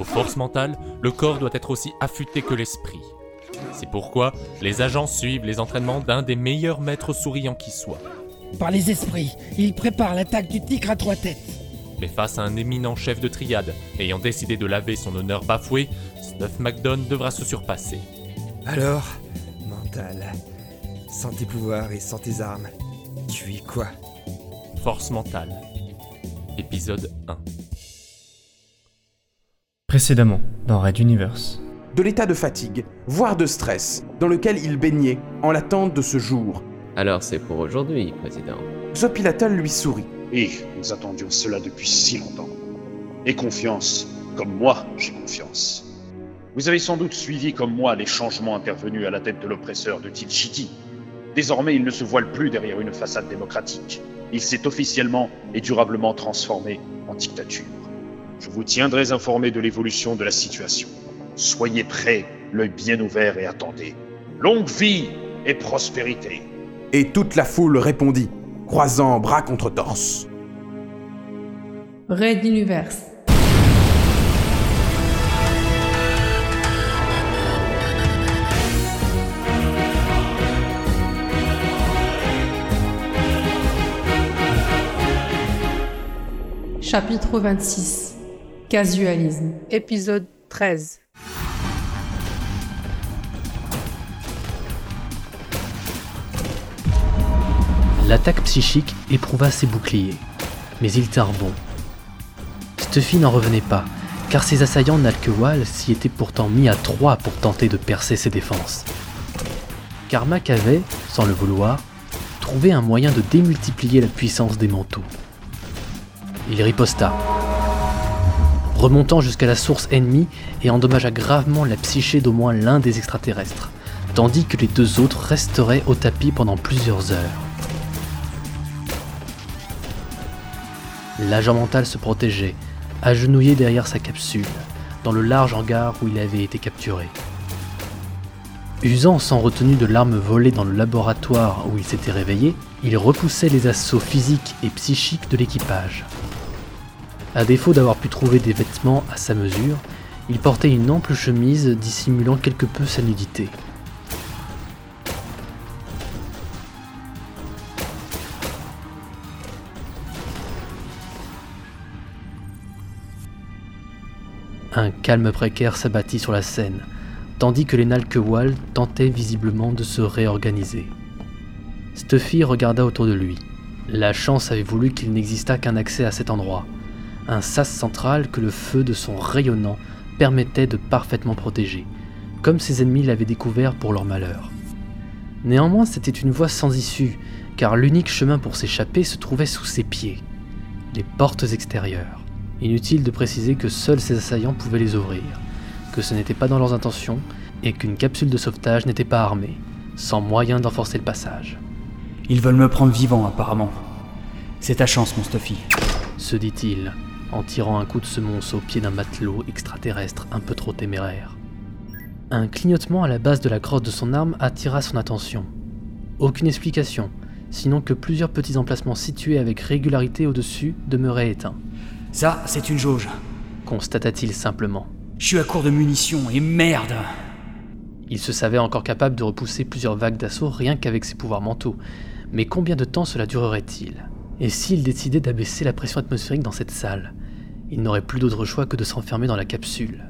Aux forces mentales, le corps doit être aussi affûté que l'esprit. C'est pourquoi les agents suivent les entraînements d'un des meilleurs maîtres souriants qui soit. Par les esprits, il prépare l'attaque du tigre à trois têtes. Mais face à un éminent chef de triade, ayant décidé de laver son honneur bafoué, Snuff McDon devra se surpasser. Alors, mental, sans tes pouvoirs et sans tes armes, tu es quoi? Force mentale. Épisode 1. Précédemment, dans Red Universe. de l'état de fatigue, voire de stress, dans lequel il baignait en l'attente de ce jour. Alors c'est pour aujourd'hui, Président. Xopilatel lui sourit. Et nous attendions cela depuis si longtemps. Et confiance, comme moi j'ai confiance. Vous avez sans doute suivi comme moi les changements intervenus à la tête de l'oppresseur de Tilchiti. Désormais, il ne se voile plus derrière une façade démocratique. Il s'est officiellement et durablement transformé en dictature. Je vous tiendrai informé de l'évolution de la situation. Soyez prêts, l'œil bien ouvert et attendez. Longue vie et prospérité. Et toute la foule répondit, croisant bras contre torse. Red Universe. Chapitre 26 Casualisme Épisode 13 L'attaque psychique éprouva ses boucliers, mais ils tinrent bon. Stuffy n'en revenait pas, car ses assaillants Nalkewal s'y étaient pourtant mis à trois pour tenter de percer ses défenses. Carmack avait, sans le vouloir, trouvé un moyen de démultiplier la puissance des manteaux. Il riposta, remontant jusqu'à la source ennemie et endommagea gravement la psyché d'au moins l'un des extraterrestres, tandis que les deux autres resteraient au tapis pendant plusieurs heures. L'agent mental se protégeait, agenouillé derrière sa capsule, dans le large hangar où il avait été capturé. Usant sans retenue de l'arme volée dans le laboratoire où il s'était réveillé, il repoussait les assauts physiques et psychiques de l'équipage. À défaut d'avoir pu trouver des vêtements à sa mesure, il portait une ample chemise dissimulant quelque peu sa nudité. Un calme précaire s'abattit sur la scène, tandis que les Nalkewal tentaient visiblement de se réorganiser. Stuffy regarda autour de lui. La chance avait voulu qu'il n'existât qu'un accès à cet endroit, un sas central que le feu de son rayonnant permettait de parfaitement protéger, comme ses ennemis l'avaient découvert pour leur malheur. Néanmoins, c'était une voie sans issue, car l'unique chemin pour s'échapper se trouvait sous ses pieds, les portes extérieures. Inutile de préciser que seuls ses assaillants pouvaient les ouvrir, que ce n'était pas dans leurs intentions et qu'une capsule de sauvetage n'était pas armée, sans moyen d'enforcer le passage. Ils veulent me prendre vivant, apparemment. C'est ta chance, mon Stuffy. Se dit-il, en tirant un coup de semonce au pied d'un matelot extraterrestre un peu trop téméraire. Un clignotement à la base de la crosse de son arme attira son attention. Aucune explication, sinon que plusieurs petits emplacements situés avec régularité au-dessus demeuraient éteints. Ça, c'est une jauge. Constata-t-il simplement. Je suis à court de munitions, et merde Il se savait encore capable de repousser plusieurs vagues d'assaut rien qu'avec ses pouvoirs mentaux, mais combien de temps cela durerait-il? Et s'il décidait d'abaisser la pression atmosphérique dans cette salle Il n'aurait plus d'autre choix que de s'enfermer dans la capsule,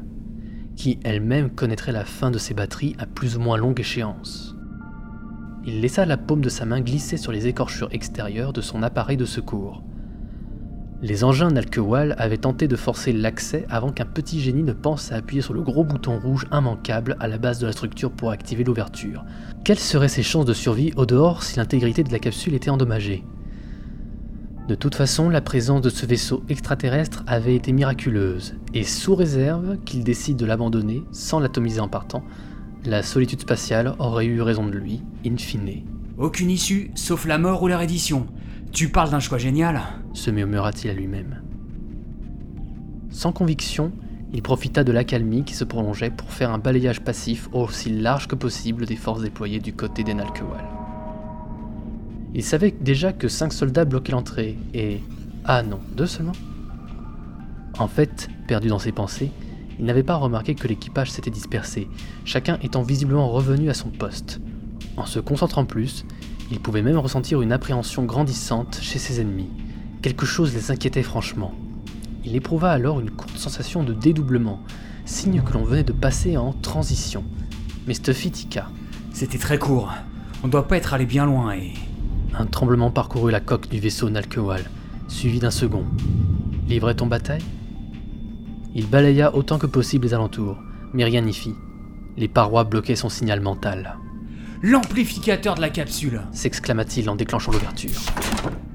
qui elle-même connaîtrait la fin de ses batteries à plus ou moins longue échéance. Il laissa la paume de sa main glisser sur les écorchures extérieures de son appareil de secours. Les engins Nalkewal avaient tenté de forcer l'accès avant qu'un petit génie ne pense à appuyer sur le gros bouton rouge immanquable à la base de la structure pour activer l'ouverture. Quelles seraient ses chances de survie au dehors si l'intégrité de la capsule était endommagée? De toute façon, la présence de ce vaisseau extraterrestre avait été miraculeuse, et sous réserve qu'il décide de l'abandonner sans l'atomiser en partant, la solitude spatiale aurait eu raison de lui, in fine. Aucune issue, sauf la mort ou la reddition. Tu parles d'un choix génial se murmura-t-il à lui-même. Sans conviction, il profita de l'accalmie qui se prolongeait pour faire un balayage passif aussi large que possible des forces déployées du côté des Nalkewal. Il savait déjà que cinq soldats bloquaient l'entrée, et... Ah non, deux seulement En fait, perdu dans ses pensées, il n'avait pas remarqué que l'équipage s'était dispersé, chacun étant visiblement revenu à son poste. En se concentrant plus, il pouvait même ressentir une appréhension grandissante chez ses ennemis. Quelque chose les inquiétait franchement. Il éprouva alors une courte sensation de dédoublement, signe que l'on venait de passer en transition. Mais Stuffy tika. C'était très court. On doit pas être allé bien loin et. Un tremblement parcourut la coque du vaisseau Nalkewal, suivi d'un second. Livrait-on bataille? Il balaya autant que possible les alentours, mais rien n'y fit. Les parois bloquaient son signal mental. L'amplificateur de la capsule s'exclama-t-il en déclenchant l'ouverture.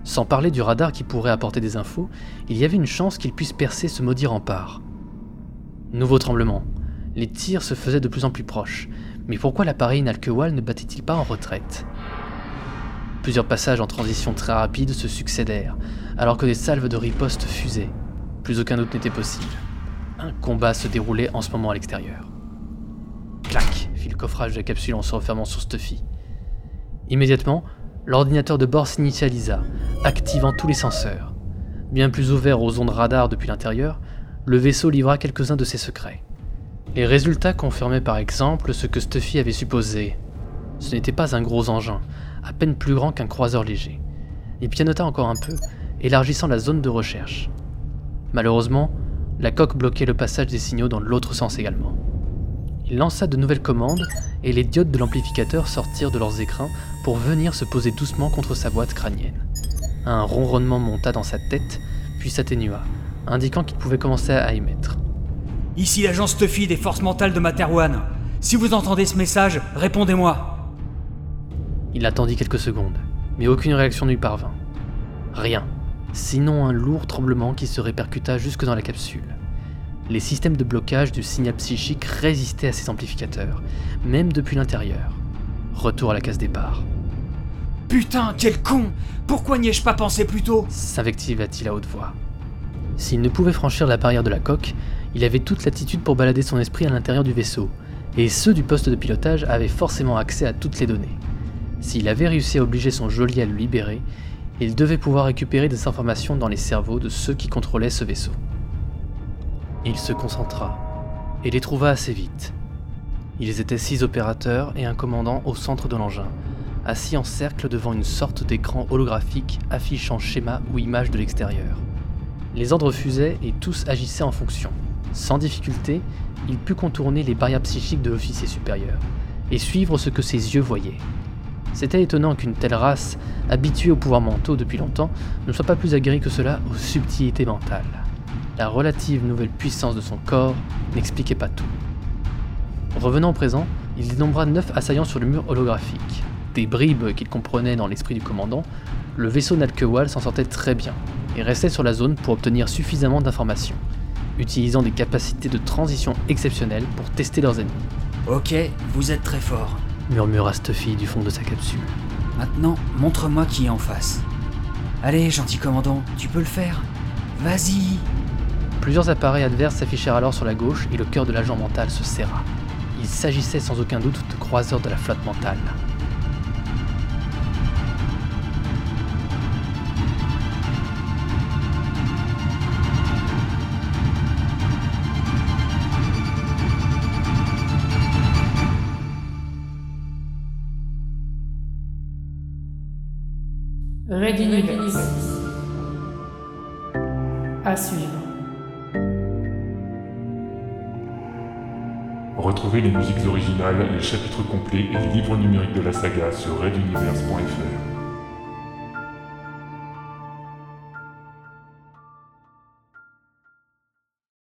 Sans parler du radar qui pourrait apporter des infos, il y avait une chance qu'il puisse percer ce maudit rempart. Nouveau tremblement. Les tirs se faisaient de plus en plus proches, mais pourquoi l'appareil Nalkewal ne battait-il pas en retraite? Plusieurs passages en transition très rapide se succédèrent, alors que des salves de riposte fusaient. Plus aucun doute n'était possible. Un combat se déroulait en ce moment à l'extérieur. Clac fit le coffrage de la capsule en se refermant sur Stuffy. Immédiatement, l'ordinateur de bord s'initialisa, activant tous les senseurs. Bien plus ouvert aux ondes radar depuis l'intérieur, le vaisseau livra quelques-uns de ses secrets. Les résultats confirmaient par exemple ce que Stuffy avait supposé. Ce n'était pas un gros engin, à peine plus grand qu'un croiseur léger. Il pianota encore un peu, élargissant la zone de recherche. Malheureusement, la coque bloquait le passage des signaux dans l'autre sens également. Il lança de nouvelles commandes et les diodes de l'amplificateur sortirent de leurs écrins pour venir se poser doucement contre sa boîte crânienne. Un ronronnement monta dans sa tête, puis s'atténua, indiquant qu'il pouvait commencer à émettre. Ici l'agent Stuffy des forces mentales de Materwan. Si vous entendez ce message, répondez-moi. Il attendit quelques secondes, mais aucune réaction ne lui parvint. Rien, sinon un lourd tremblement qui se répercuta jusque dans la capsule. Les systèmes de blocage du signal psychique résistaient à ces amplificateurs, même depuis l'intérieur. Retour à la case départ. Putain, quel con Pourquoi n'y ai-je pas pensé plus tôt? S'invectiva-t-il à haute voix. S'il ne pouvait franchir la barrière de la coque, il avait toute l'attitude pour balader son esprit à l'intérieur du vaisseau, et ceux du poste de pilotage avaient forcément accès à toutes les données. S'il avait réussi à obliger son geôlier à le libérer, il devait pouvoir récupérer des informations dans les cerveaux de ceux qui contrôlaient ce vaisseau. Il se concentra, et les trouva assez vite. Ils étaient six opérateurs et un commandant au centre de l'engin, assis en cercle devant une sorte d'écran holographique affichant schéma ou image de l'extérieur. Les ordres fusaient et tous agissaient en fonction. Sans difficulté, il put contourner les barrières psychiques de l'officier supérieur et suivre ce que ses yeux voyaient. C'était étonnant qu'une telle race, habituée aux pouvoirs mentaux depuis longtemps, ne soit pas plus aguerrie que cela aux subtilités mentales. La relative nouvelle puissance de son corps n'expliquait pas tout. Revenant au présent, il dénombra neuf assaillants sur le mur holographique. Des bribes qu'il comprenait dans l'esprit du commandant, le vaisseau Nalkewal s'en sortait très bien et restait sur la zone pour obtenir suffisamment d'informations, utilisant des capacités de transition exceptionnelles pour tester leurs ennemis. Ok, vous êtes très fort, murmura Stuffy du fond de sa capsule. Maintenant, montre-moi qui est en face. Allez, gentil commandant, tu peux le faire. Vas-y Plusieurs appareils adverses s'affichèrent alors sur la gauche et le cœur de l'agent mental se serra. Il s'agissait sans aucun doute de croiseurs de la flotte mentale. À suivre. Retrouvez les musiques originales, les chapitres complets et les livres numériques de la saga sur reduniverse.fr.